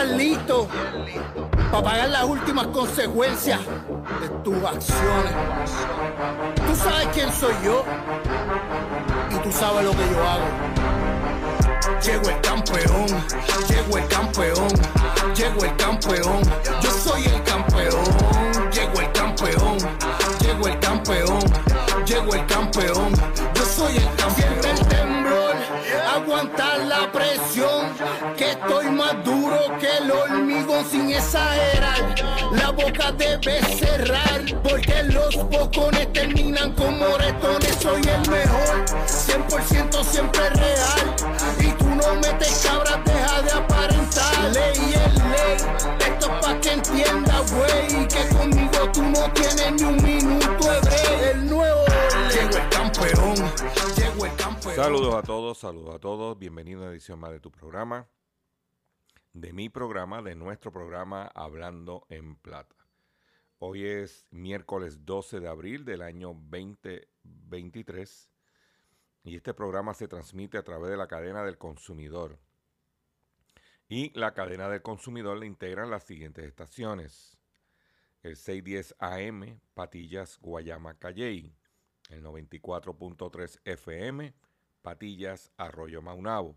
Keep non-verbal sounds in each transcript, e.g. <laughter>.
Tienes que estar listo para pagar las últimas consecuencias de tus acciones. Tú sabes quién soy yo estoy más duro que el hormigón sin exagerar. La boca debe cerrar, porque los bocones terminan como moretones. Soy el mejor, 100% siempre real. Y tú no metes cabras, deja de aparentar. Ley es ley, esto es pa' que entienda, güey. Que conmigo tú no tienes ni un minuto de break. El nuevo llegó el campeón, llegó el campeón. Saludos a todos, saludos a todos. Bienvenido a una edición más de tu programa, de mi programa, de nuestro programa Hablando en Plata. Hoy es miércoles 12 de abril del año 2023 y este programa se transmite a través de la cadena del consumidor. Y la cadena del consumidor le integran las siguientes estaciones. El 610 AM, Patillas, Guayama, Calley. El 94.3 FM, Patillas, Arroyo Maunabo.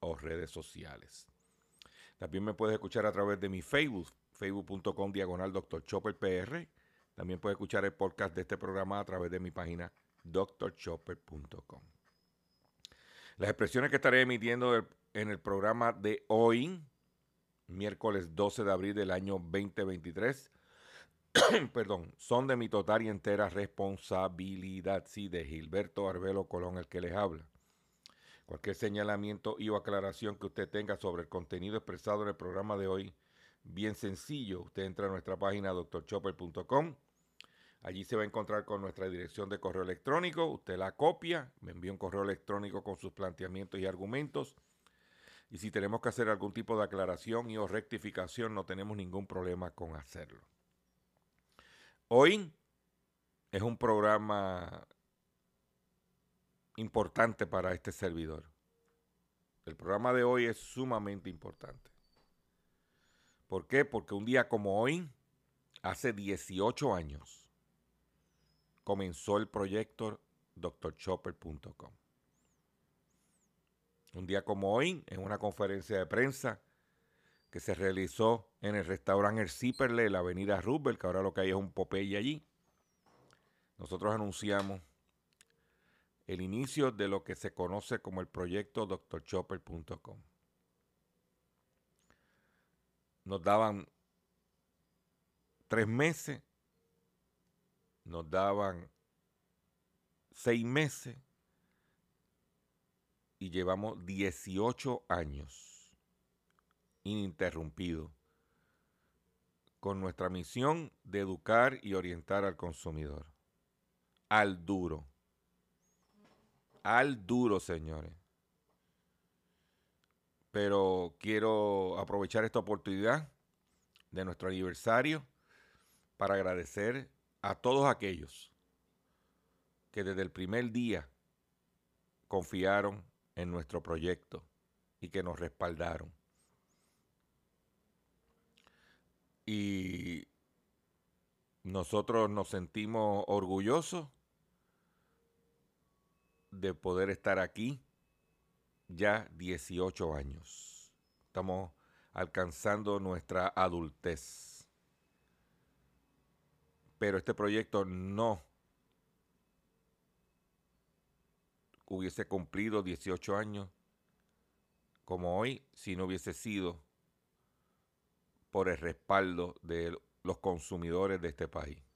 o redes sociales. También me puedes escuchar a través de mi Facebook, facebook.com diagonal Dr. Chopper PR. También puedes escuchar el podcast de este programa a través de mi página drchopper.com. Las expresiones que estaré emitiendo en el programa de hoy, miércoles 12 de abril del año 2023, <coughs> perdón, son de mi total y entera responsabilidad, sí, de Gilberto Arbelo Colón, el que les habla. Cualquier señalamiento y o aclaración que usted tenga sobre el contenido expresado en el programa de hoy, bien sencillo, usted entra a nuestra página drchopper.com. Allí se va a encontrar con nuestra dirección de correo electrónico. Usted la copia, me envía un correo electrónico con sus planteamientos y argumentos. Y si tenemos que hacer algún tipo de aclaración y o rectificación, no tenemos ningún problema con hacerlo. Hoy es un programa importante para este servidor. El programa de hoy es sumamente importante. ¿Por qué? Porque un día como hoy, hace 18 años, comenzó el proyecto drchopper.com. Un día como hoy, en una conferencia de prensa que se realizó en el restaurante El Ciperle la avenida Roosevelt, que ahora lo que hay es un Popeye allí, nosotros anunciamos el inicio de lo que se conoce como el proyecto drchopper.com. Nos daban tres meses, nos daban seis meses y llevamos 18 años ininterrumpidos con nuestra misión de educar y orientar al consumidor, al duro al duro, señores. Pero quiero aprovechar esta oportunidad de nuestro aniversario para agradecer a todos aquellos que desde el primer día confiaron en nuestro proyecto y que nos respaldaron. Y nosotros nos sentimos orgullosos de poder estar aquí ya 18 años. Estamos alcanzando nuestra adultez. Pero este proyecto no hubiese cumplido 18 años como hoy si no hubiese sido por el respaldo de los consumidores de este país.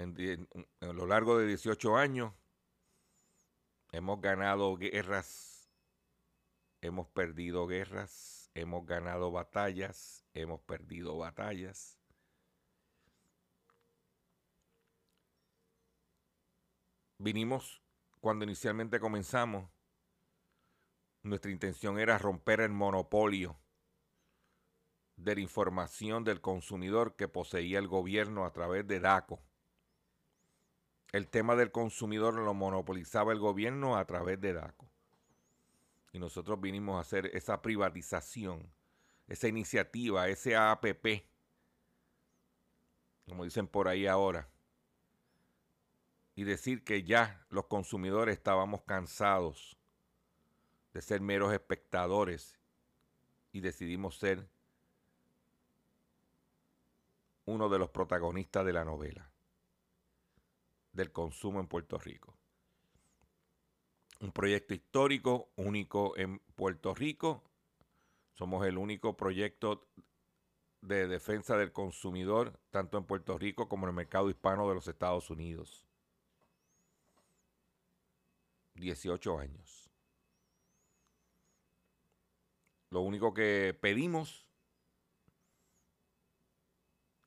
En, a lo largo de 18 años hemos ganado guerras, hemos perdido guerras, hemos ganado batallas, hemos perdido batallas. Vinimos cuando inicialmente comenzamos, nuestra intención era romper el monopolio de la información del consumidor que poseía el gobierno a través de DACO. El tema del consumidor lo monopolizaba el gobierno a través de DACO. Y nosotros vinimos a hacer esa privatización, esa iniciativa, ese APP, como dicen por ahí ahora, y decir que ya los consumidores estábamos cansados de ser meros espectadores y decidimos ser uno de los protagonistas de la novela del consumo en Puerto Rico. Un proyecto histórico único en Puerto Rico. Somos el único proyecto de defensa del consumidor, tanto en Puerto Rico como en el mercado hispano de los Estados Unidos. 18 años. Lo único que pedimos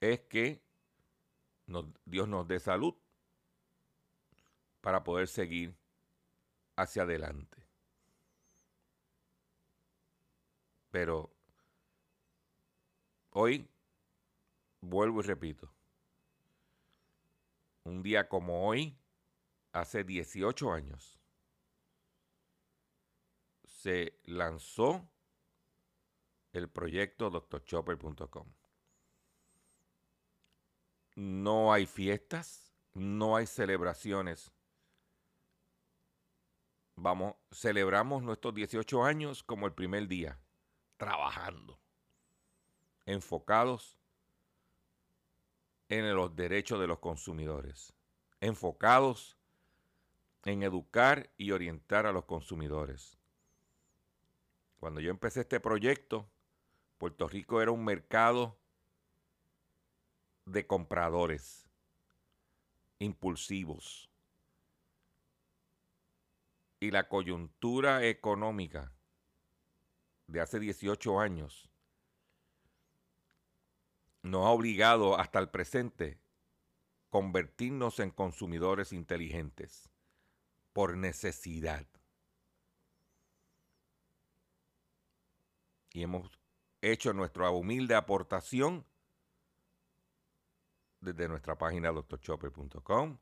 es que Dios nos dé salud para poder seguir hacia adelante. Pero hoy, vuelvo y repito, un día como hoy, hace 18 años, se lanzó el proyecto drchopper.com. No hay fiestas, no hay celebraciones vamos, celebramos nuestros 18 años como el primer día, trabajando, enfocados en los derechos de los consumidores, enfocados en educar y orientar a los consumidores. Cuando yo empecé este proyecto, Puerto Rico era un mercado de compradores impulsivos y la coyuntura económica de hace 18 años nos ha obligado hasta el presente convertirnos en consumidores inteligentes por necesidad. Y hemos hecho nuestra humilde aportación desde nuestra página doctorchopper.com,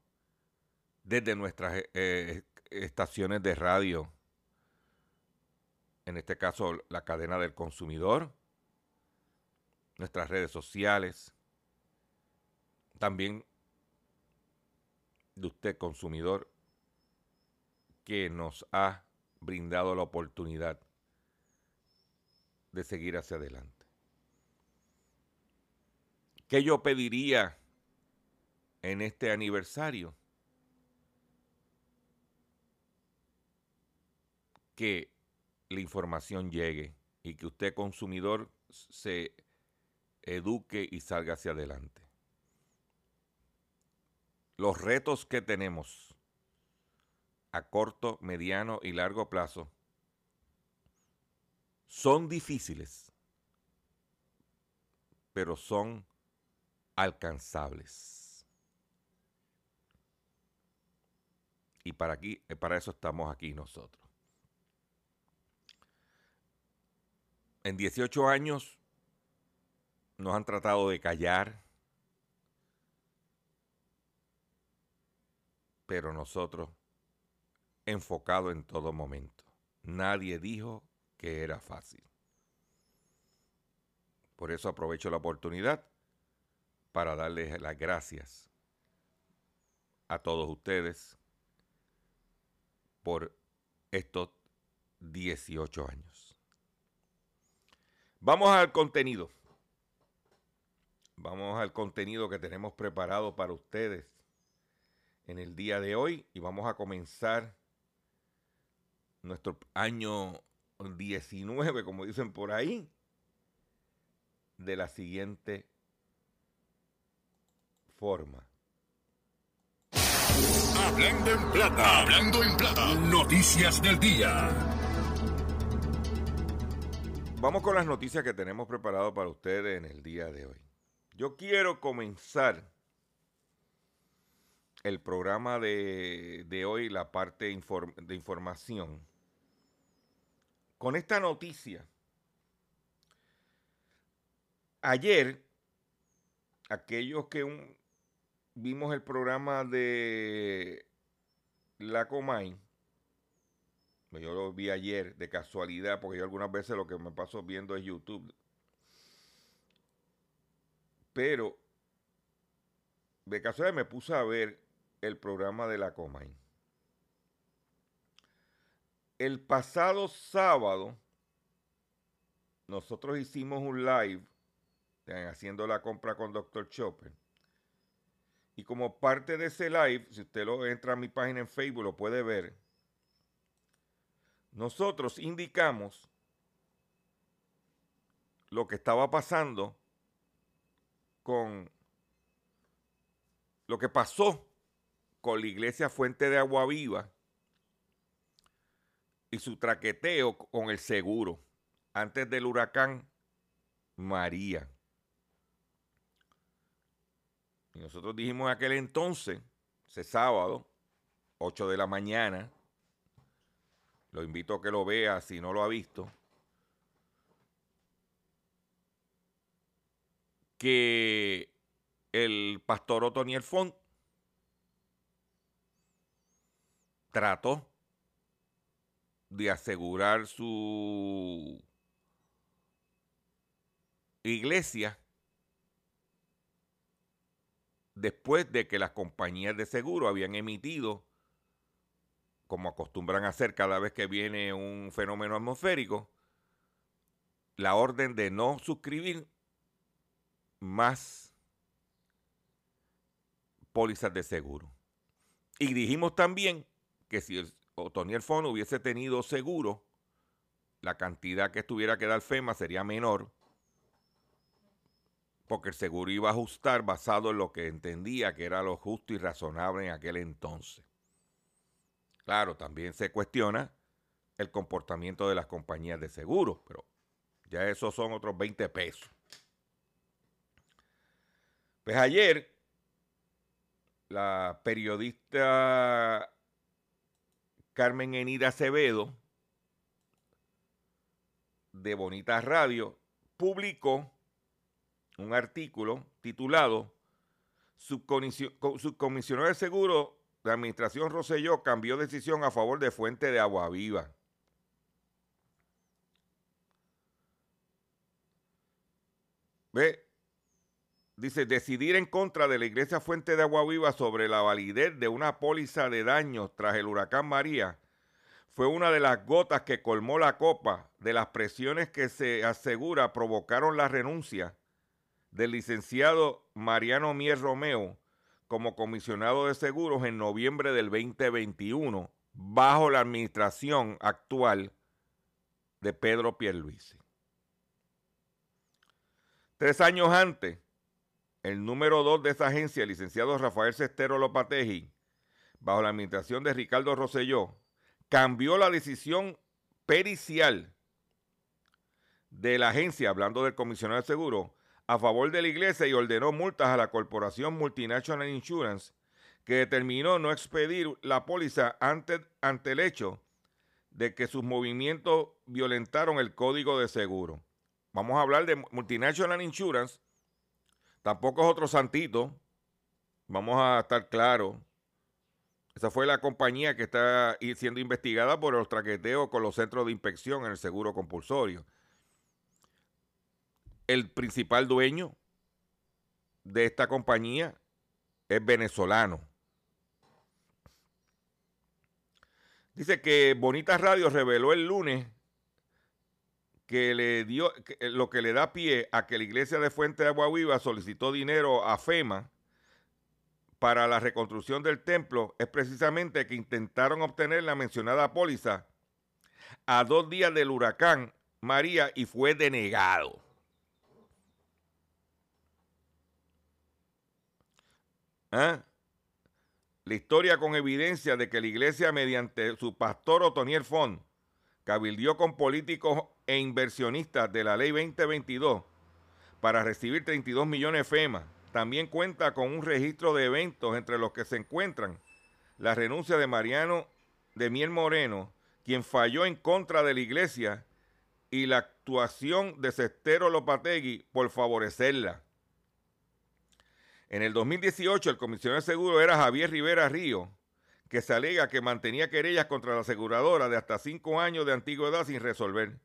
desde nuestras eh, estaciones de radio, en este caso la cadena del consumidor, nuestras redes sociales, también de usted consumidor que nos ha brindado la oportunidad de seguir hacia adelante. ¿Qué yo pediría en este aniversario? Que la información llegue y que usted consumidor se eduque y salga hacia adelante. Los retos que tenemos a corto, mediano y largo plazo son difíciles, pero son alcanzables. Y para, aquí, para eso estamos aquí nosotros. En 18 años nos han tratado de callar, pero nosotros enfocado en todo momento. Nadie dijo que era fácil. Por eso aprovecho la oportunidad para darles las gracias a todos ustedes por estos 18 años. Vamos al contenido. Vamos al contenido que tenemos preparado para ustedes en el día de hoy y vamos a comenzar nuestro año 19, como dicen por ahí, de la siguiente forma. Hablando en plata, hablando en plata, noticias del día. Vamos con las noticias que tenemos preparado para ustedes en el día de hoy. Yo quiero comenzar el programa de, hoy, la parte de información, con esta noticia. Ayer, aquellos que vimos el programa de la Comay, yo lo vi ayer de casualidad, porque yo algunas veces lo que me paso viendo es YouTube. Pero de casualidad me puse a ver el programa de la Comay. El pasado sábado, nosotros hicimos un live haciendo la compra con Dr. Chopper. Y como parte de ese live, si usted lo entra a mi página en Facebook, lo puede ver. Nosotros indicamos lo que estaba pasando con lo que pasó con la iglesia Fuente de Agua Viva y su traqueteo con el seguro antes del huracán María. Y nosotros dijimos aquel entonces, ese sábado, 8 de la mañana, lo invito a que lo vea si no lo ha visto, que el pastor Otoniel Font trató de asegurar su iglesia después de que las compañías de seguro habían emitido, como acostumbran a hacer cada vez que viene un fenómeno atmosférico, la orden de no suscribir más pólizas de seguro. Y dijimos también que si el Otoniel Fondo hubiese tenido seguro, la cantidad que tuviera que dar FEMA sería menor porque el seguro iba a ajustar basado en lo que entendía que era lo justo y razonable en aquel entonces. Claro, también se cuestiona el comportamiento de las compañías de seguros, pero ya esos son otros 20 pesos. Pues ayer, la periodista Carmen Enida Acevedo, de Bonita Radio, publicó un artículo titulado Subcomisionado de Seguro de Administración Roselló cambió decisión a favor de Fuente de Agua Viva. Ve, dice, decidir en contra de la Iglesia Fuente de Agua Viva sobre la validez de una póliza de daños tras el huracán María fue una de las gotas que colmó la copa de las presiones que se asegura provocaron la renuncia del licenciado Mariano Mier Romeo como comisionado de seguros en noviembre del 2021 bajo la administración actual de Pedro Pierluisi. Tres años antes, el número dos de esa agencia, el licenciado Rafael Cestero Lopateji, bajo la administración de Ricardo Rosselló, cambió la decisión pericial de la agencia, hablando del comisionado de seguros, a favor de la iglesia y ordenó multas a la corporación Multinational Insurance, que determinó no expedir la póliza ante, ante el hecho de que sus movimientos violentaron el código de seguro. Vamos a hablar de Multinational Insurance, tampoco es otro santito, vamos a estar claros. Esa fue la compañía que está siendo investigada por los traqueteos con los centros de inspección en el seguro compulsorio el principal dueño de esta compañía es venezolano. Dice que Bonita Radio reveló el lunes que le dio eh, lo que le da pie a que la iglesia de Fuente de Agua Viva solicitó dinero a FEMA para la reconstrucción del templo es precisamente que intentaron obtener la mencionada póliza a dos días del huracán María y fue denegado. ¿Ah? La historia con evidencia de que la iglesia, mediante su pastor Otoniel Font, cabildió con políticos e inversionistas de la ley 2022 para recibir 32 millones FEMA. También cuenta con un registro de eventos entre los que se encuentran la renuncia de Mariano de Miel Moreno, quien falló en contra de la iglesia, y la actuación de Cestero Lopategui por favorecerla. En el 2018, el comisionado de seguro era Javier Rivera Río, que se alega que mantenía querellas contra la aseguradora de hasta cinco años de antigüedad sin resolver.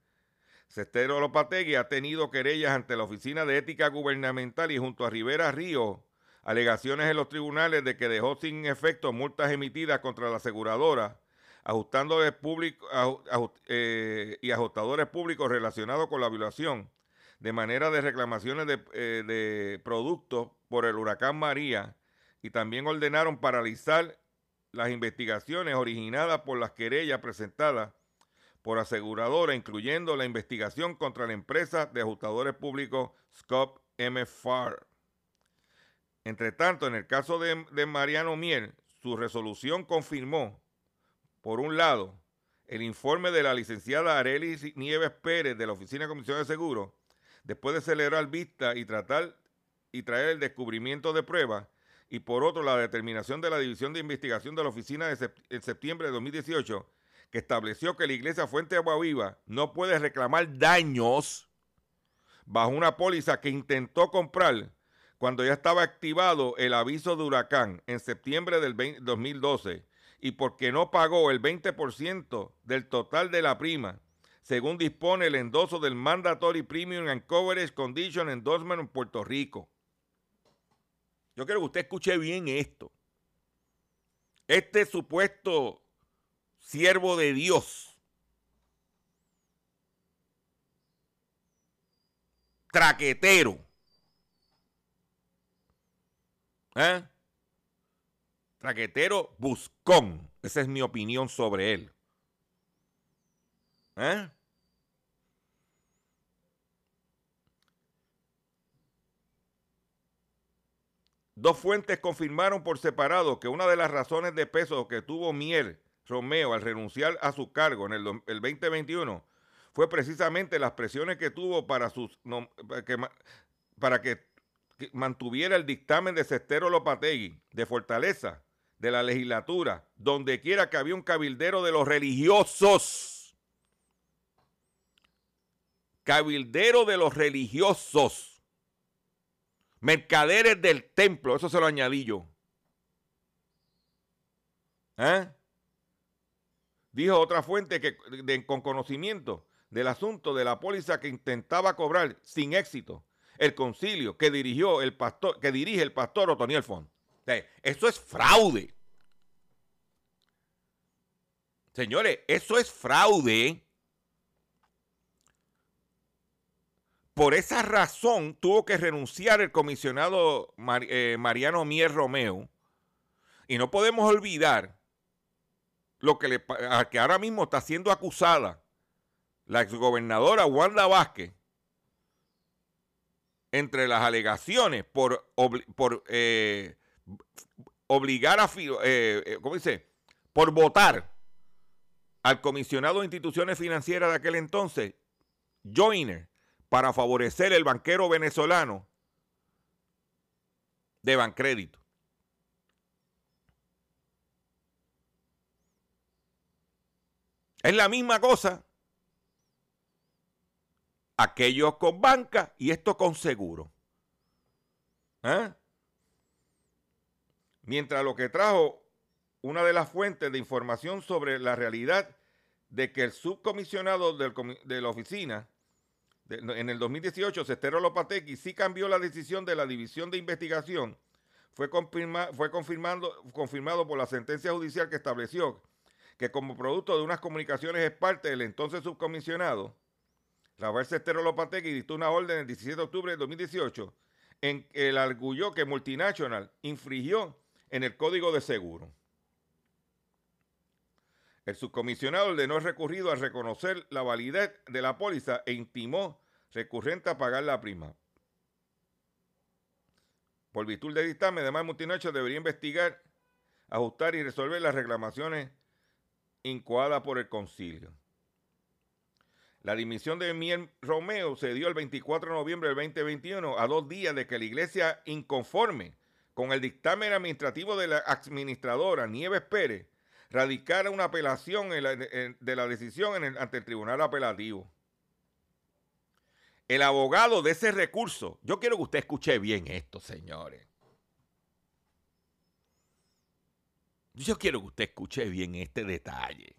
Cestero Lopategui ha tenido querellas ante la Oficina de Ética Gubernamental y junto a Rivera Río alegaciones en los tribunales de que dejó sin efecto multas emitidas contra la aseguradora, ajustadores eh, y ajustadores públicos relacionados con la violación de manera de reclamaciones de, eh, de productos por el huracán María y también ordenaron paralizar las investigaciones originadas por las querellas presentadas por aseguradora, incluyendo la investigación contra la empresa de ajustadores públicos Scop MFAR. Entre tanto, en el caso de, Mariano Miel, su resolución confirmó, por un lado, el informe de la licenciada Arelis Nieves Pérez de la Oficina de Comisión de Seguros, después de celebrar vista y tratar y traer el descubrimiento de pruebas, y por otro, la determinación de la División de Investigación de la Oficina en septiembre de 2018 que estableció que la iglesia Fuente de Agua Viva no puede reclamar daños bajo una póliza que intentó comprar cuando ya estaba activado el aviso de huracán en septiembre del 2012 y porque no pagó el 20% del total de la prima, según dispone el endoso del Mandatory Premium and Coverage Condition Endorsement en Puerto Rico. Yo quiero que usted escuche bien esto. Este supuesto siervo de Dios, traquetero, ¿eh? traquetero buscón. Esa es mi opinión sobre él. ¿Eh? Dos fuentes confirmaron por separado que una de las razones de peso que tuvo Mier Romeo al renunciar a su cargo en el, 2021 fue precisamente las presiones que tuvo para, sus, que, para que, mantuviera el dictamen de Cestero Lopategui de Fortaleza de la legislatura, donde quiera que había un cabildero de los religiosos. Cabildero de los religiosos. Mercaderes del templo, eso se lo añadí yo. ¿Eh? Dijo otra fuente que, con conocimiento del asunto de la póliza que intentaba cobrar sin éxito el concilio que dirigió el pastor, que dirige el pastor Otoniel Font. eso es fraude. Señores, eso es fraude. Por esa razón tuvo que renunciar el comisionado eh, Mariano Mier Romeo. Y no podemos olvidar lo que, le, que ahora mismo está siendo acusada la exgobernadora Wanda Vázquez entre las alegaciones por, eh, obligar a, eh, eh, ¿cómo dice? Por votar al comisionado de instituciones financieras de aquel entonces, Joiner, para favorecer el banquero venezolano de Bancrédito. Es la misma cosa. Aquellos con banca y esto con seguro. ¿Eh? Mientras lo que trajo una de las fuentes de información sobre la realidad de que el subcomisionado de la oficina en el 2018, Cestero Lopategui, sí cambió la decisión de la División de Investigación, fue, confirmado por la sentencia judicial que estableció que como producto de unas comunicaciones es parte del entonces subcomisionado, Rafael Cestero Lopategui dictó una orden el 17 de octubre de 2018 en que el arguyó que Multinational infringió en el Código de Seguro. El subcomisionado ordenó recurrido a reconocer la validez de la póliza e intimó recurrente a pagar la prima. Por virtud de dictamen, además Multinational debería investigar, ajustar y resolver las reclamaciones incoadas por el concilio. La dimisión de Miel Romeo se dio el 24 de noviembre del 2021, a dos días de que la iglesia inconforme con el dictamen administrativo de la administradora Nieves Pérez radicara una apelación de la decisión ante el tribunal apelativo. El abogado de ese recurso, yo quiero que usted escuche bien esto, señores. Yo quiero que usted escuche bien este detalle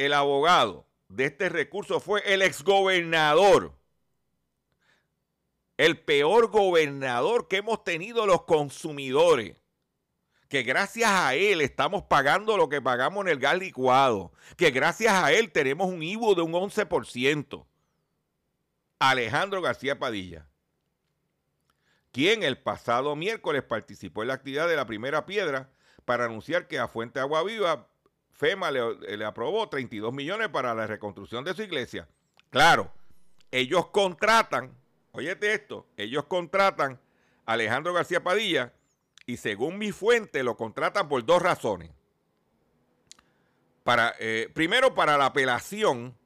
el abogado de este recurso fue el exgobernador. El peor gobernador que hemos tenido los consumidores. Que gracias a él estamos pagando lo que pagamos en el gas licuado. Que gracias a él tenemos un IVU de un 11%. Alejandro García Padilla. Quien el pasado miércoles participó en la actividad de la primera piedra para anunciar que a Fuente Agua Viva FEMA le, aprobó 32 millones para la reconstrucción de su iglesia. Claro, ellos contratan, óyete esto, ellos contratan a Alejandro García Padilla y según mi fuente lo contratan por dos razones. Eh, primero, para la apelación,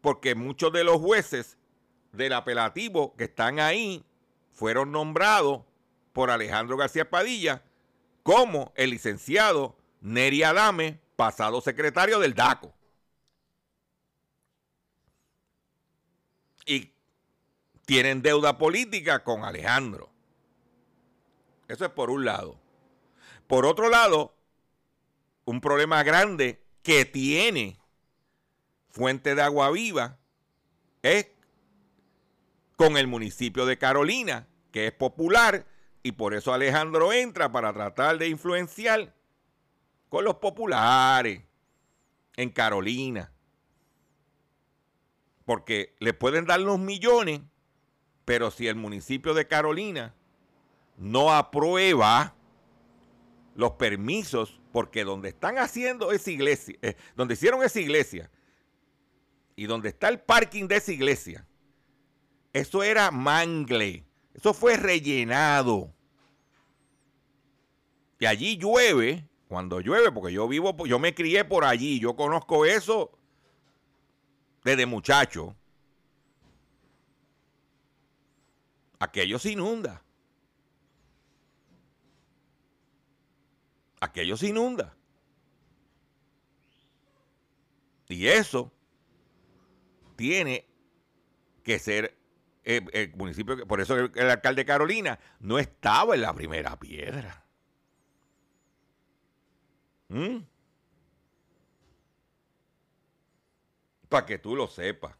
porque muchos de los jueces del apelativo que están ahí fueron nombrados por Alejandro García Padilla como el licenciado Neri Adame pasado secretario del DACO. Y tienen deuda política con Alejandro. Eso es por un lado. Por otro lado, un problema grande que tiene Fuente de Agua Viva es con el municipio de Carolina, que es popular, y por eso Alejandro entra para tratar de influenciar con los populares en Carolina. Porque le pueden dar los millones, pero si el municipio de Carolina no aprueba los permisos, porque donde están haciendo esa iglesia, eh, donde hicieron esa iglesia y donde está el parking de esa iglesia, eso era mangle, eso fue rellenado. Y allí llueve cuando llueve, porque yo vivo, yo me crié por allí, yo conozco eso desde muchacho. Aquello se inunda. Aquello se inunda. Y eso tiene que ser el, eh, el municipio, por eso el, alcalde de Carolina no estaba en la primera piedra. ¿Mm? Para que tú lo sepas.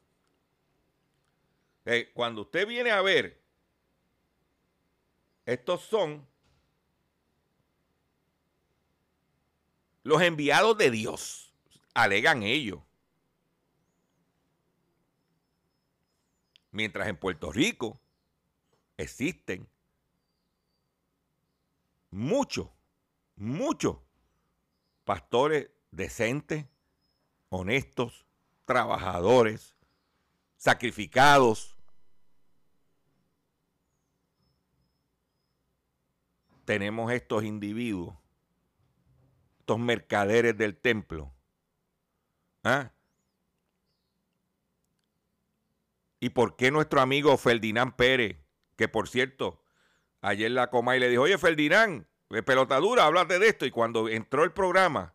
Eh, cuando usted viene a ver, estos son los enviados de Dios, alegan ellos. Mientras en Puerto Rico existen muchos, muchos pastores decentes, honestos, trabajadores, sacrificados. Tenemos estos individuos, estos mercaderes del templo. ¿Ah? ¿Y por qué nuestro amigo Ferdinand Pérez, que por cierto, ayer la coma y le dijo, oye Ferdinand, pelotadura, háblate de esto. Y cuando entró el programa,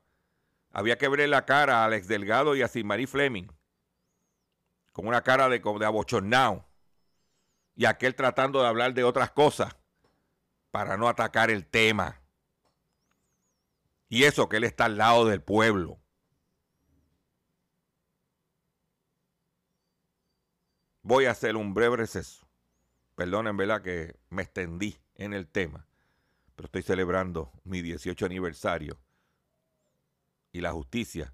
había que verle la cara a Alex Delgado y a Marie Fleming. Con una cara de, de abochornado. Y aquel tratando de hablar de otras cosas para no atacar el tema. Y eso que él está al lado del pueblo. Voy a hacer un breve receso. Perdonen, ¿verdad? Que me extendí en el tema pero estoy celebrando mi 18 aniversario y la justicia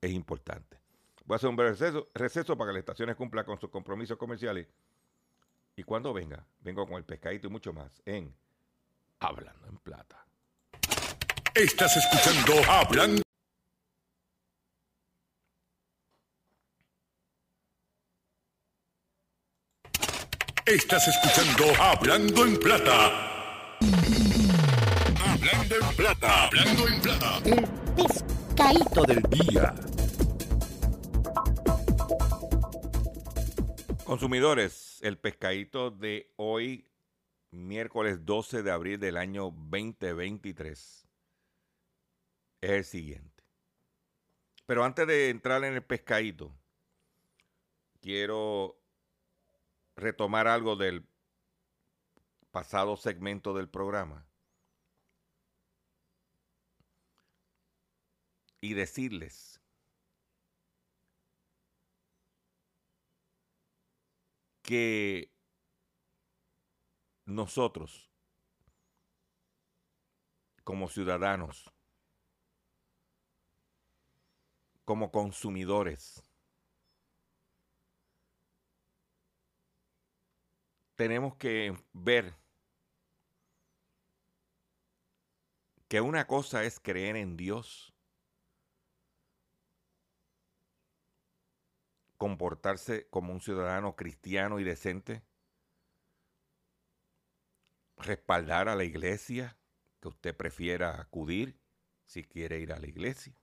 es importante. Voy a hacer un breve receso, para que las estaciones cumplan con sus compromisos comerciales. Y cuando venga, vengo con el pescadito y mucho más en Hablando en Plata. Estás escuchando Hablando. Estás escuchando Hablando en Plata. Hablando en Plata. Hablando en Plata. El pescadito del día. Consumidores, el pescadito de hoy, miércoles 12 de abril del año 2023, es el siguiente. Pero antes de entrar en el pescadito, quiero retomar algo del pasado segmento del programa y decirles que nosotros, como ciudadanos, como consumidores, tenemos que ver que una cosa es creer en Dios, comportarse como un ciudadano cristiano y decente, respaldar a la iglesia que usted prefiera acudir si quiere ir a la iglesia.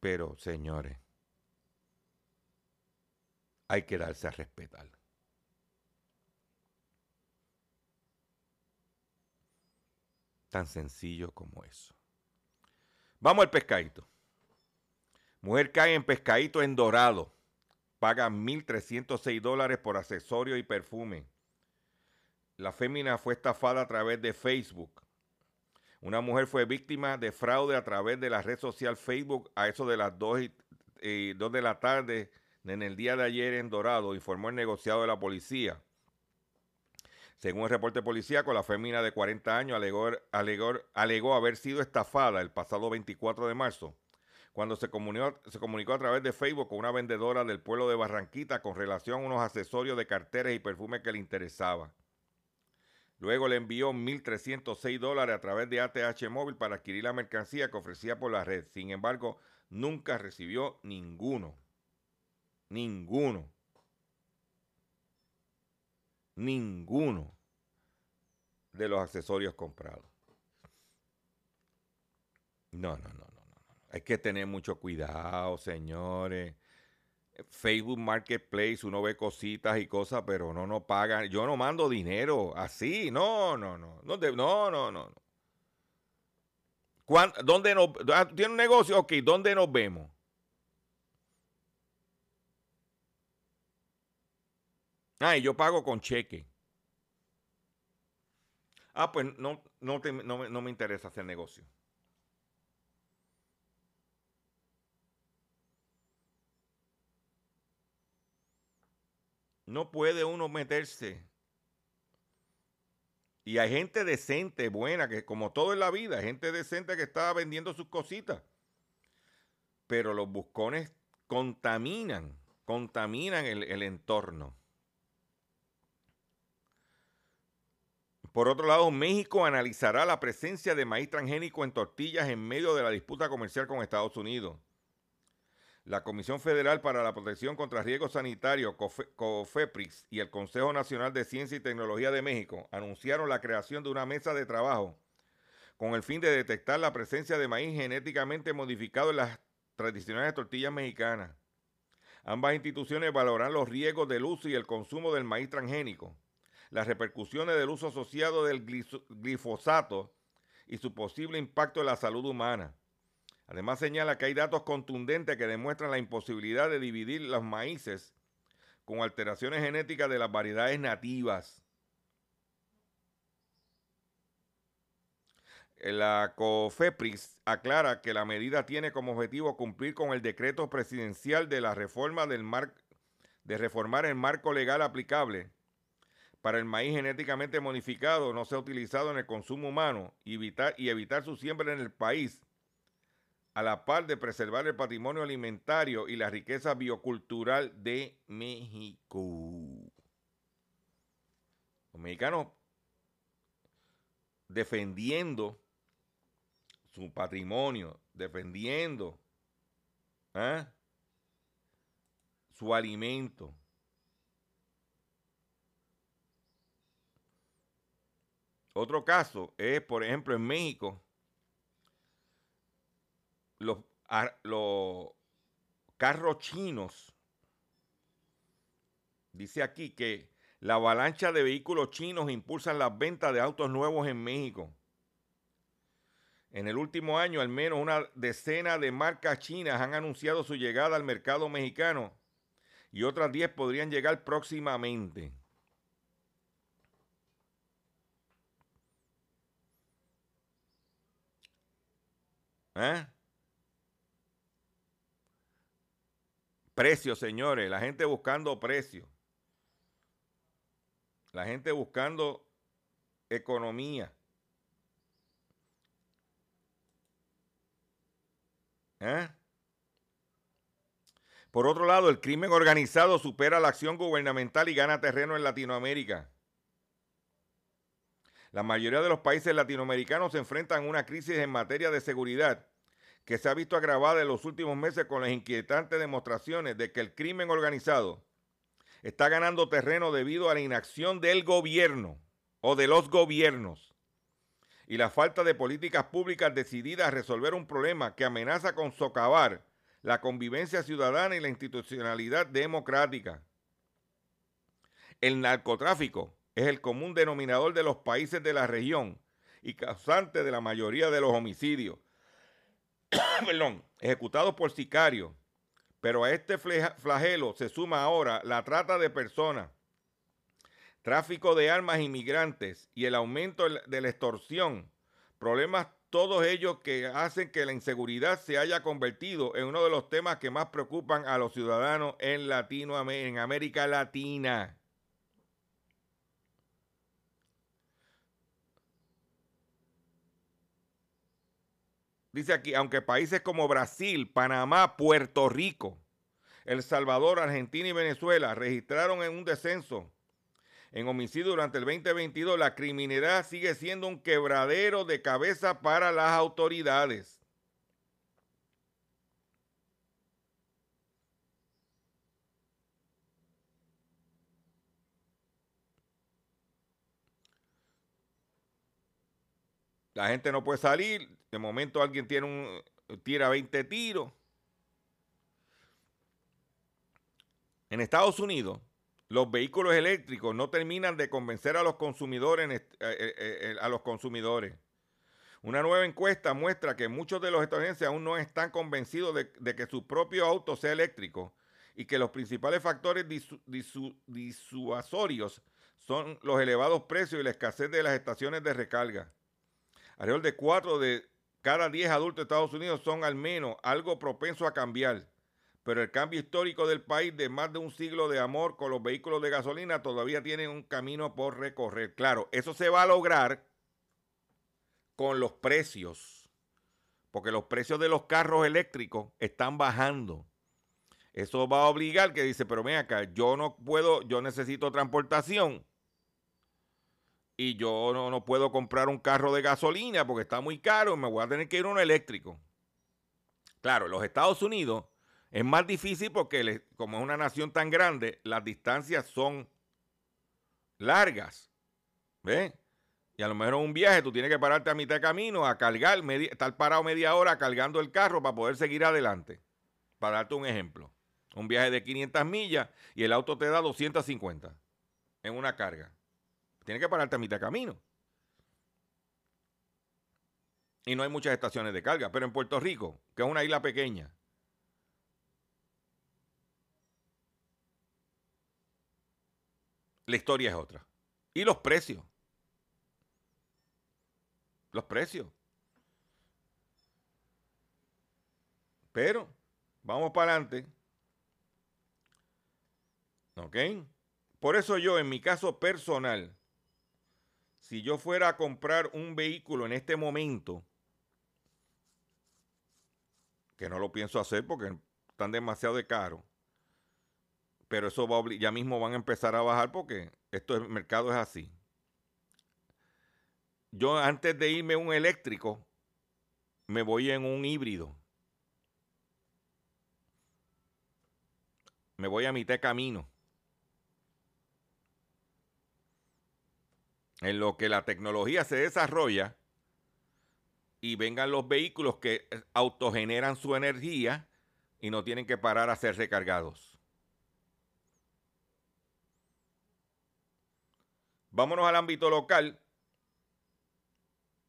Pero, señores, hay que darse a respetar. Tan sencillo como eso. Vamos al pescadito. Mujer cae en pescadito en dorado. Paga 1.306 dólares por accesorio y perfume. La fémina fue estafada a través de Facebook. Una mujer fue víctima de fraude a través de la red social Facebook a eso de las 2, y, 2 de la tarde en el día de ayer en Dorado, informó el negociado de la policía. Según el reporte policíaco, la fémina de 40 años alegó, haber sido estafada el pasado 24 de marzo, cuando se comunicó, se comunicó a través de Facebook con una vendedora del pueblo de Barranquita con relación a unos accesorios de carteras y perfumes que le interesaba. Luego le envió 1.306 dólares a través de ATH Móvil para adquirir la mercancía que ofrecía por la red. Sin embargo, nunca recibió ninguno. Ninguno. Ninguno de los accesorios comprados. No, no, no, no, no. Hay que tener mucho cuidado, señores. Facebook Marketplace, uno ve cositas y cosas, pero no no pagan. Yo no mando dinero así. No, no, no. No, no, no, no. ¿Dónde nos, ah, ¿Tiene un negocio? Ok, ¿dónde nos vemos? Ah, y yo pago con cheque. Ah, pues no, no, no, me interesa hacer negocio. No puede uno meterse. Y hay gente decente, buena, que como todo en la vida, hay gente decente que está vendiendo sus cositas. Pero los buscones contaminan, contaminan el entorno. Por otro lado, México analizará la presencia de maíz transgénico en tortillas en medio de la disputa comercial con Estados Unidos. La Comisión Federal para la Protección contra Riesgos Sanitarios, COFEPRIS, y el Consejo Nacional de Ciencia y Tecnología de México anunciaron la creación de una mesa de trabajo con el fin de detectar la presencia de maíz genéticamente modificado en las tradicionales tortillas mexicanas. Ambas instituciones valoran los riesgos del uso y el consumo del maíz transgénico las repercusiones del uso asociado del glifosato y su posible impacto en la salud humana. Además señala que hay datos contundentes que demuestran la imposibilidad de dividir los maíces con alteraciones genéticas de las variedades nativas. La COFEPRIS aclara que la medida tiene como objetivo cumplir con el decreto presidencial de la reforma del mar, de reformar el marco legal aplicable para el maíz genéticamente modificado no sea utilizado en el consumo humano y evitar, y evitar su siembra en el país, a la par de preservar el patrimonio alimentario y la riqueza biocultural de México. Los mexicanos defendiendo su patrimonio, defendiendo ¿eh? su alimento. Otro caso es, por ejemplo, en México, los, los carros chinos. Dice aquí que la avalancha de vehículos chinos impulsan las ventas de autos nuevos en México. En el último año, al menos una decena de marcas chinas han anunciado su llegada al mercado mexicano y otras 10 podrían llegar próximamente. ¿Eh? Precios, señores. La gente buscando precios. La gente buscando economía. ¿Eh? Por otro lado, el crimen organizado supera la acción gubernamental y gana terreno en Latinoamérica. La mayoría de los países latinoamericanos se enfrentan a una crisis en materia de seguridad que se ha visto agravada en los últimos meses con las inquietantes demostraciones de que el crimen organizado está ganando terreno debido a la inacción del gobierno o de los gobiernos y la falta de políticas públicas decididas a resolver un problema que amenaza con socavar la convivencia ciudadana y la institucionalidad democrática. El narcotráfico es el común denominador de los países de la región y causante de la mayoría de los homicidios, <coughs> ejecutados por sicarios. Pero a este flagelo se suma ahora la trata de personas, tráfico de armas inmigrantes y el aumento de la extorsión, problemas todos ellos que hacen que la inseguridad se haya convertido en uno de los temas que más preocupan a los ciudadanos en Latinoamérica, en América Latina. Dice aquí, aunque países como Brasil, Panamá, Puerto Rico, El Salvador, Argentina y Venezuela registraron en un descenso en homicidio durante el 2022, la criminalidad sigue siendo un quebradero de cabeza para las autoridades. La gente no puede salir. De momento alguien tiene un, tira 20 tiros. En Estados Unidos, los vehículos eléctricos no terminan de convencer a los consumidores. Eh, eh, eh, a los consumidores. Una nueva encuesta muestra que muchos de los estadounidenses aún no están convencidos de, que su propio auto sea eléctrico y que los principales factores disuasorios son los elevados precios y la escasez de las estaciones de recarga. Alrededor de 4 de cada 10 adultos de Estados Unidos son al menos algo propensos a cambiar. Pero el cambio histórico del país de más de un siglo de amor con los vehículos de gasolina todavía tiene un camino por recorrer. Claro, eso se va a lograr con los precios, porque los precios de los carros eléctricos están bajando. Eso va a obligar que dice, pero ven acá, yo no puedo, yo necesito transportación y yo no, puedo comprar un carro de gasolina porque está muy caro, me voy a tener que ir a uno eléctrico. Claro, los Estados Unidos es más difícil porque como es una nación tan grande, las distancias son largas. ¿Ves? Y a lo mejor un viaje tú tienes que pararte a mitad de camino a cargar, estar parado media hora cargando el carro para poder seguir adelante. Para darte un ejemplo. Un viaje de 500 millas y el auto te da 250 en una carga. Tiene que pararte a mitad de camino. Y no hay muchas estaciones de carga. Pero en Puerto Rico, que es una isla pequeña, la historia es otra. Y los precios. Los precios. Pero, vamos para adelante. ¿Ok? Por eso yo, en mi caso personal, si yo fuera a comprar un vehículo en este momento, que no lo pienso hacer porque están demasiado de caro, pero eso va ya mismo van a empezar a bajar porque esto el mercado es así. Yo antes de irme a un eléctrico, me voy en un híbrido. Me voy a mitad de camino. En lo que la tecnología se desarrolla y vengan los vehículos que autogeneran su energía y no tienen que parar a ser recargados. Vámonos al ámbito local.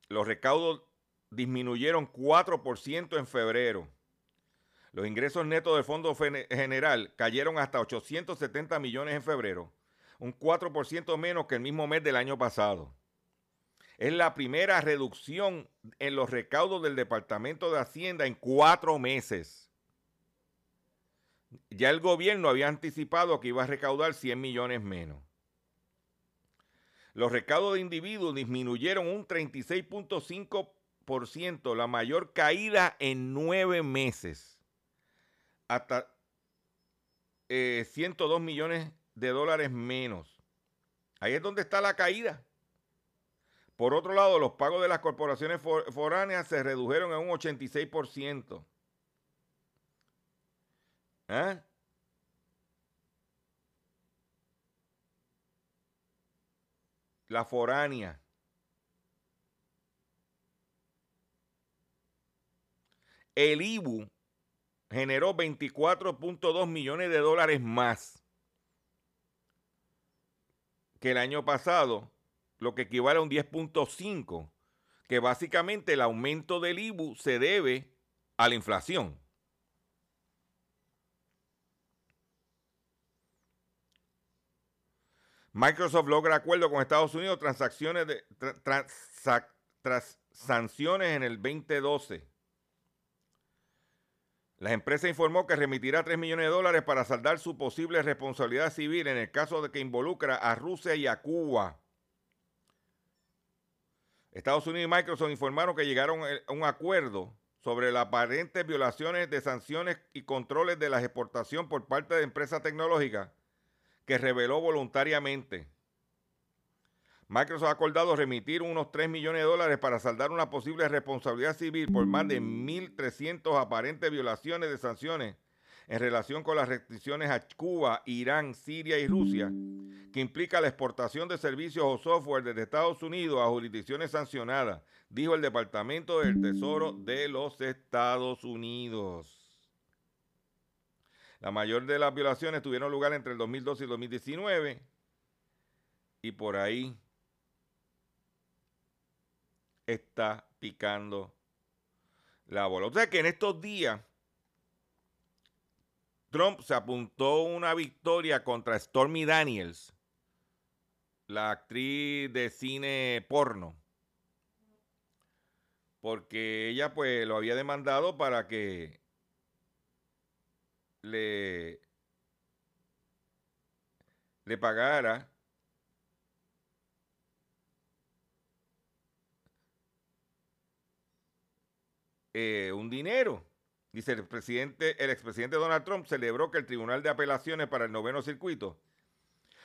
Los recaudos disminuyeron 4% en febrero. Los ingresos netos del Fondo General cayeron hasta 870 millones en febrero, un 4% menos que el mismo mes del año pasado. Es la primera reducción en los recaudos del Departamento de Hacienda en cuatro meses. Ya el gobierno había anticipado que iba a recaudar 100 millones menos. Los recaudos de individuos disminuyeron un 36.5%, la mayor caída en nueve meses hasta 102 eh, millones de dólares menos. Ahí es donde está la caída. Por otro lado, los pagos de las corporaciones foráneas se redujeron en un 86%. ¿Ah? La foránea. El IBU generó 24.2 millones de dólares más que el año pasado, lo que equivale a un 10.5, que básicamente el aumento del IBU se debe a la inflación. Microsoft logra acuerdo con Estados Unidos transacciones de sanciones en el 2012. La empresa informó que remitirá 3 millones de dólares para saldar su posible responsabilidad civil en el caso de que involucra a Rusia y a Cuba. Estados Unidos y Microsoft informaron que llegaron a un acuerdo sobre las aparentes violaciones de sanciones y controles de la exportación por parte de empresas tecnológicas que reveló voluntariamente. Microsoft ha acordado remitir unos 3 millones de dólares para saldar una posible responsabilidad civil por más de 1.300 aparentes violaciones de sanciones en relación con las restricciones a Cuba, Irán, Siria y Rusia, que implica la exportación de servicios o software desde Estados Unidos a jurisdicciones sancionadas, dijo el Departamento del Tesoro de los Estados Unidos. La mayor de las violaciones tuvieron lugar entre el 2012 y el 2019 y por ahí está picando la bola. O sea que en estos días Trump se apuntó una victoria contra Stormy Daniels, la actriz de cine porno, porque ella pues lo había demandado para que le, le pagara Eh, un dinero. Dice el presidente, el expresidente Donald Trump celebró que el Tribunal de Apelaciones para el Noveno Circuito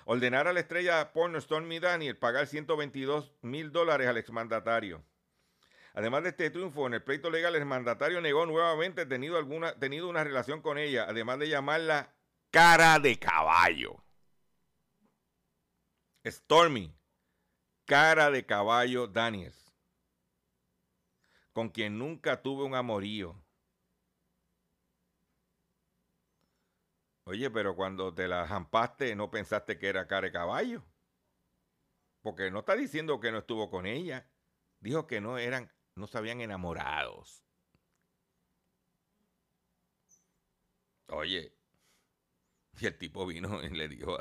ordenara a la estrella porno Stormy Daniel pagar 122 mil dólares al exmandatario. Además de este triunfo en el pleito legal, el mandatario negó nuevamente tenido, alguna, tenido una relación con ella, además de llamarla cara de caballo. Stormy, cara de caballo Daniels con quien nunca tuve un amorío. Oye, pero cuando te la jampaste, ¿no pensaste que era cara de caballo? Porque no está diciendo que no estuvo con ella. Dijo que no eran, no se habían enamorados. Oye, y el tipo vino y le dijo,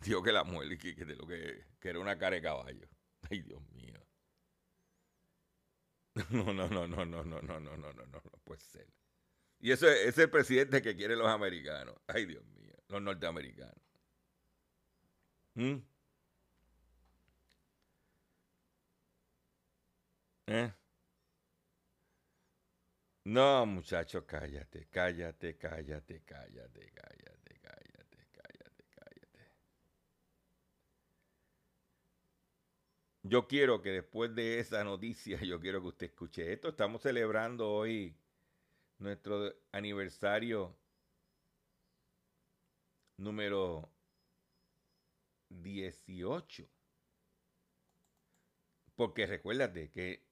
dijo que la mujer que, que, que era una cara de caballo. Ay, Dios mío. No, no, no, no, no, no, no, no, no, no, no, no puede ser. Y eso es, el presidente que quieren los americanos. Ay, Dios mío, los norteamericanos. ¿Mm? ¿Eh? No, muchacho, cállate, cállate, cállate, cállate, cállate, cállate, cállate, cállate. Yo quiero que después de esa noticia, yo quiero que usted escuche esto. Estamos celebrando hoy nuestro aniversario número 18. Porque recuérdate que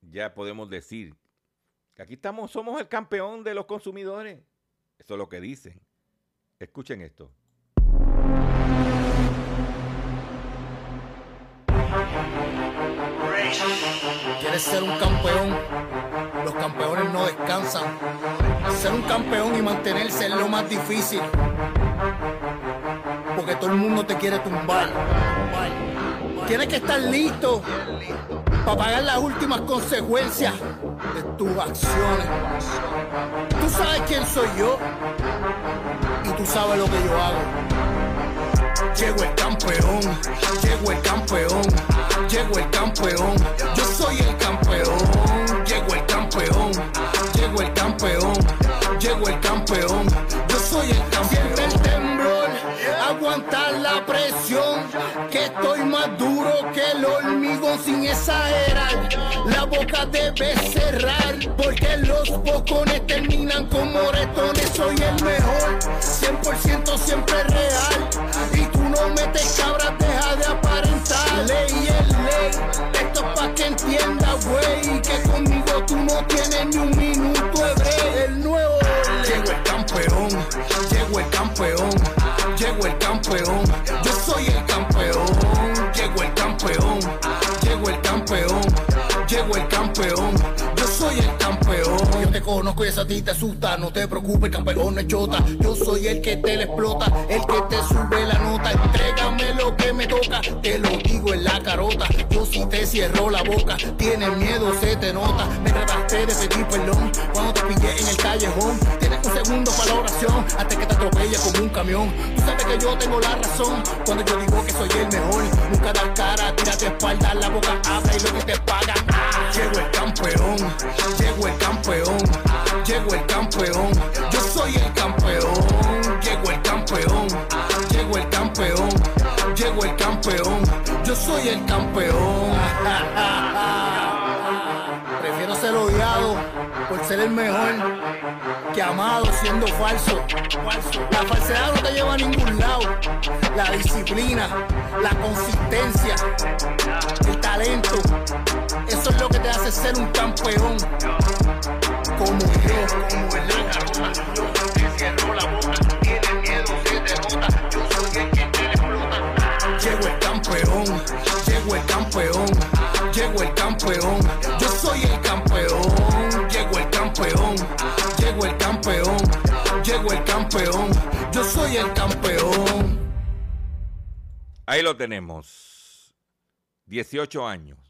ya podemos decir que aquí estamos, somos el campeón de los consumidores. Eso es lo que dicen. Escuchen esto. ¿Quieres ser un campeón? Los campeones no descansan. Ser un campeón y mantenerse es lo más difícil. Porque todo el mundo te quiere tumbar. Tienes que estar listo para pagar las últimas consecuencias de tus acciones. Tú sabes quién soy yo y tú sabes lo que yo hago. Llego el campeón, llego el campeón, llego el campeón, yo soy el campeón, llego el campeón, llego el campeón, llego el campeón, yo soy el campeón. el temblor, aguantar la presión, que estoy más duro que el hormigón sin exagerar. La boca debe cerrar, porque los bocones terminan como moretones. Soy el mejor, 100% siempre real. No metes cabras, deja de aparentar. Ley es ley, esto es pa' que entienda, güey. Que conmigo tú no tienes ni un minuto de break. El nuevo Llego el campeón, llego el campeón, llego el campeón. Conozco esa a ti te asusta. No te preocupes, campeón no es chota. Yo soy el que te le explota, el que te sube la nota. Entrégame lo que me toca, te lo digo en la carota. Yo si te cierro la boca, tienes miedo, se te nota. Me trataste de pedir perdón cuando te pillé en el callejón. Tienes un segundo para la oración hasta que te atropella como un camión. Tú sabes que yo tengo la razón cuando yo digo que soy el mejor. Nunca das cara, tírate espalda, la boca habla y lo que te paga. Ah, Llego el campeón, llego el campeón, llego el campeón. Yo soy el campeón, llego el campeón, llego el campeón, llego el campeón. Yo soy el campeón. <laughs> Prefiero ser odiado por ser el mejor que amado siendo falso. La falsedad no te lleva a ningún lado. La disciplina, la consistencia, el talento, eso es lo que te hace ser un campeón. Como yo, te cierro la boca, tienes miedo, se te nota, yo soy el que te explota. Llego el campeón, llego el campeón, llego el campeón, yo soy el campeón, llego el campeón, llego el campeón, llego el campeón, yo soy el campeón. Ahí lo tenemos. 18 años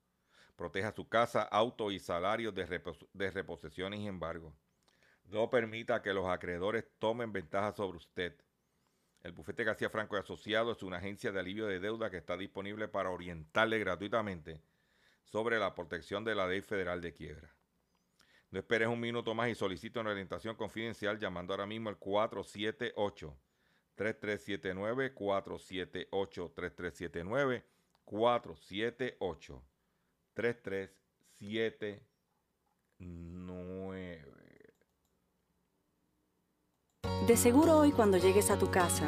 Proteja su casa, auto y salarios de, repos reposiciones y embargo. No permita que los acreedores tomen ventaja sobre usted. El bufete García Franco y Asociados es una agencia de alivio de deuda que está disponible para orientarle gratuitamente sobre la protección de la Ley Federal de Quiebra. No esperes un minuto más y solicita una orientación confidencial llamando ahora mismo al 478 3379 478 3379 478 3379 De seguro hoy cuando llegues a tu casa,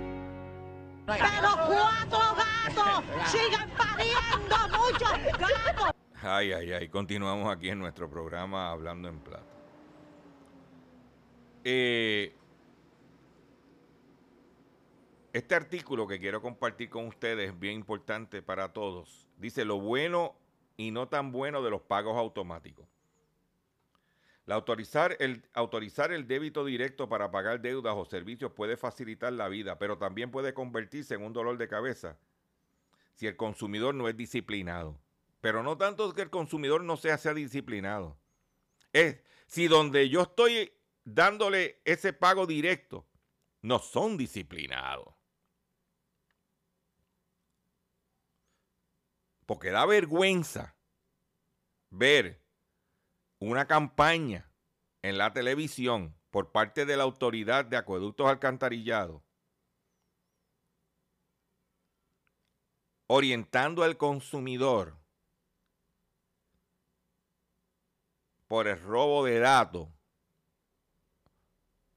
¡Pero cuatro gatos! ¡Sigan pariendo muchos gatos! Ay, ay, ay. Continuamos aquí en nuestro programa Hablando en Plata. Eh, este artículo que quiero compartir con ustedes es bien importante para todos. Dice lo bueno y no tan bueno de los pagos automáticos. La autorizar, el, autorizar el débito directo para pagar deudas o servicios puede facilitar la vida, pero también puede convertirse en un dolor de cabeza si el consumidor no es disciplinado. Pero no tanto que el consumidor no sea, sea disciplinado. Es si donde yo estoy dándole ese pago directo no son disciplinados. Porque da vergüenza ver una campaña en la televisión por parte de la autoridad de acueductos alcantarillados orientando al consumidor por el robo de datos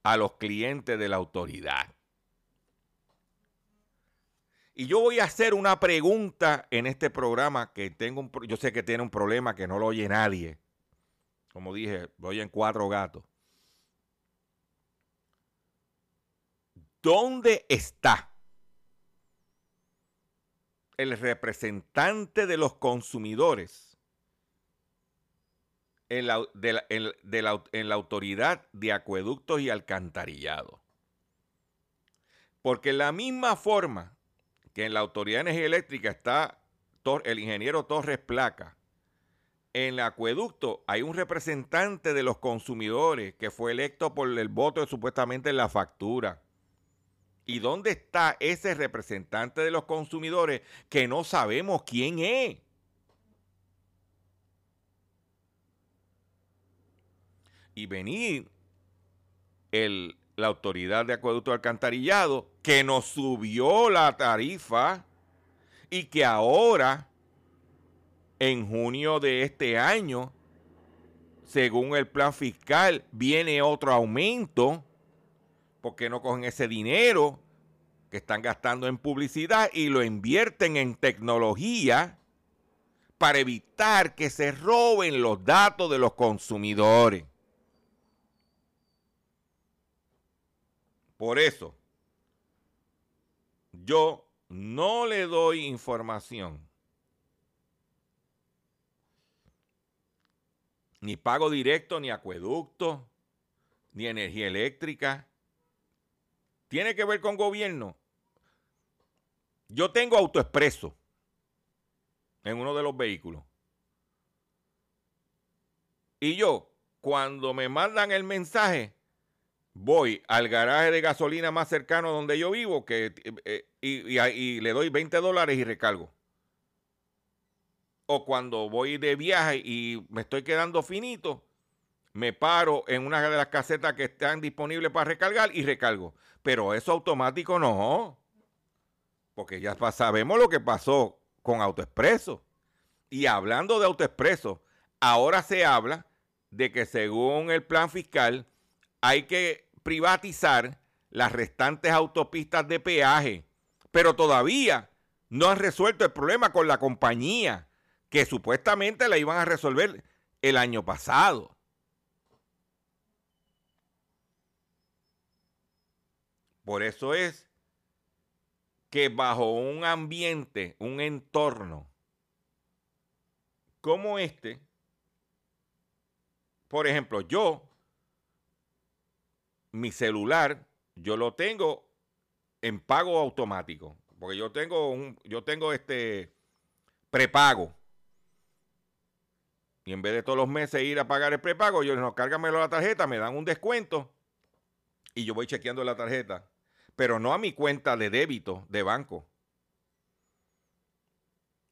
a los clientes de la autoridad. Y yo voy a hacer una pregunta en este programa que tengo un, yo sé que tiene un problema que no lo oye nadie. Como dije, lo oyen cuatro gatos. ¿Dónde está el representante de los consumidores en la, en, la, en la autoridad de acueductos y alcantarillado. Porque en la misma forma que en la autoridad de energía eléctrica está el ingeniero Torres Placa, en el acueducto hay un representante de los consumidores que fue electo por el voto supuestamente en la factura. ¿Y dónde está ese representante de los consumidores que no sabemos quién es? y venir el, la autoridad de acueducto alcantarillado que nos subió la tarifa y que ahora, en junio de este año, según el plan fiscal, viene otro aumento, porque no cogen ese dinero que están gastando en publicidad y lo invierten en tecnología para evitar que se roben los datos de los consumidores. Por eso, yo no le doy información, ni pago directo, ni acueducto, ni energía eléctrica. Tiene que ver con gobierno. Yo tengo autoexpreso en uno de los vehículos. Y yo, cuando me mandan el mensaje, voy al garaje de gasolina más cercano donde yo vivo que, eh, y, y, le doy 20 dólares y recargo. O cuando voy de viaje y me estoy quedando finito, me paro en una de las casetas que están disponibles para recargar y recargo. Pero eso automático no. Porque ya sabemos lo que pasó con AutoExpreso. Y hablando de AutoExpreso, ahora se habla de que según el plan fiscal hay que privatizar las restantes autopistas de peaje, pero todavía no han resuelto el problema con la compañía que supuestamente la iban a resolver el año pasado. Por eso es que bajo un ambiente, un entorno como este, por ejemplo, yo mi celular yo lo tengo en pago automático, porque yo tengo un, yo tengo este prepago. Y en vez de todos los meses ir a pagar el prepago, yo no, cárgamelo la tarjeta, me dan un descuento y yo voy chequeando la tarjeta, pero no a mi cuenta de débito de banco.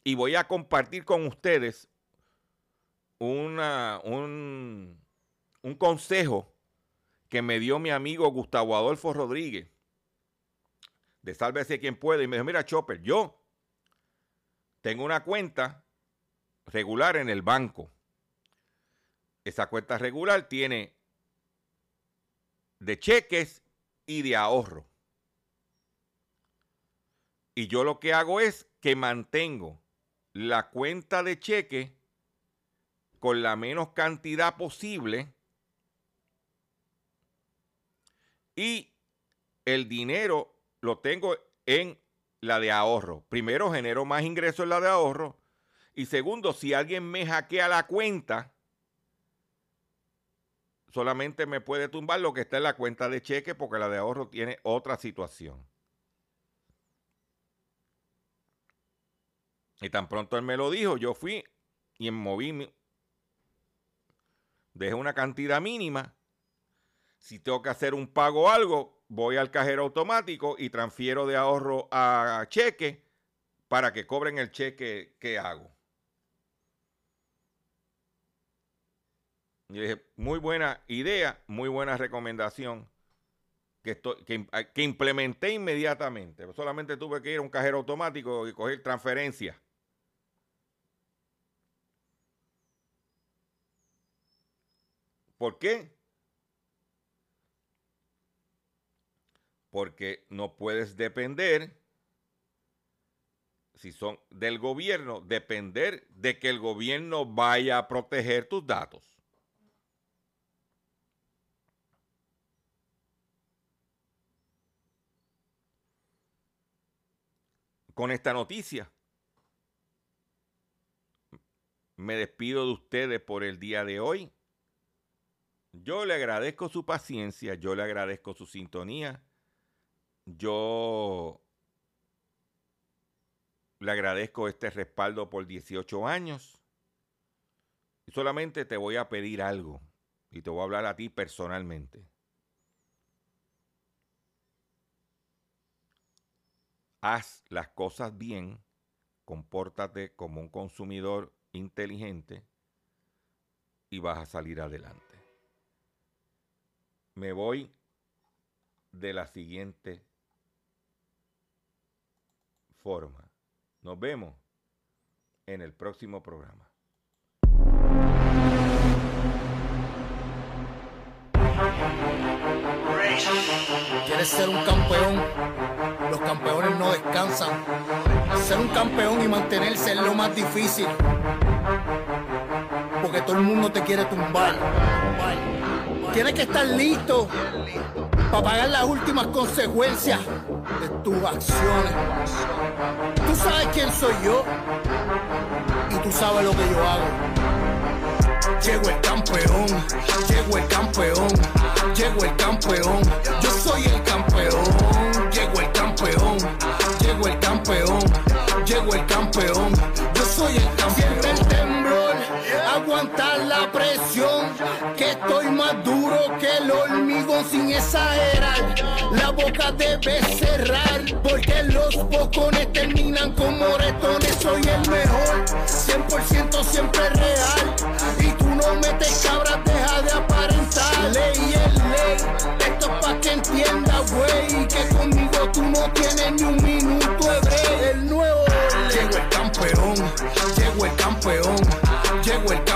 y voy a compartir con ustedes una, un, un consejo que me dio mi amigo Gustavo Adolfo Rodríguez de Sálvese quien puede y me dijo, mira Chopper, yo tengo una cuenta regular en el banco. Esa cuenta regular tiene de cheques y de ahorro. Y yo lo que hago es que mantengo la cuenta de cheque con la menos cantidad posible y el dinero lo tengo en la de ahorro. Primero, genero más ingresos en la de ahorro. Y segundo, si alguien me hackea la cuenta, solamente me puede tumbar lo que está en la cuenta de cheque porque la de ahorro tiene otra situación. Y tan pronto él me lo dijo, yo fui y moví, dejé una cantidad mínima. Si tengo que hacer un pago o algo, voy al cajero automático y transfiero de ahorro a cheque para que cobren el cheque que hago. Y dije, muy buena idea, muy buena recomendación que, que, implementé inmediatamente. Solamente tuve que ir a un cajero automático y coger transferencia. ¿Por qué? Porque no puedes depender, si son del gobierno, depender de que el gobierno vaya a proteger tus datos. Con esta noticia, me despido de ustedes por el día de hoy. Yo le agradezco su paciencia, yo le agradezco su sintonía, yo le agradezco este respaldo por 18 años. Y solamente te voy a pedir algo y te voy a hablar a ti personalmente. Haz las cosas bien, compórtate como un consumidor inteligente y vas a salir adelante me voy de la siguiente forma. Nos vemos en el próximo programa. ¿Quieres ser un campeón? Los campeones no descansan. Ser un campeón y mantenerse es lo más difícil. Porque todo el mundo te quiere tumbar. Tienes que estar listo para pagar las últimas consecuencias de tus acciones. Tú sabes quién soy yo y tú sabes lo que yo hago. Llego el campeón, llego el campeón, llego el campeón, yo soy el campeón, campeón, llego el campeón, llego el campeón, yo soy el campeón aguantar la presión, que estoy más duro que el hormigón sin exagerar. La boca debe cerrar, porque los bocones terminan como moretones. Soy el mejor, 100% siempre real. Y tú no metes cabras, deja de aparentar. Ley es ley, esto es pa' que entienda, güey. Que conmigo tú no tienes ni un minuto hebreo. El nuevo, llegó el campeón, llegó el campeón, llegó el campeón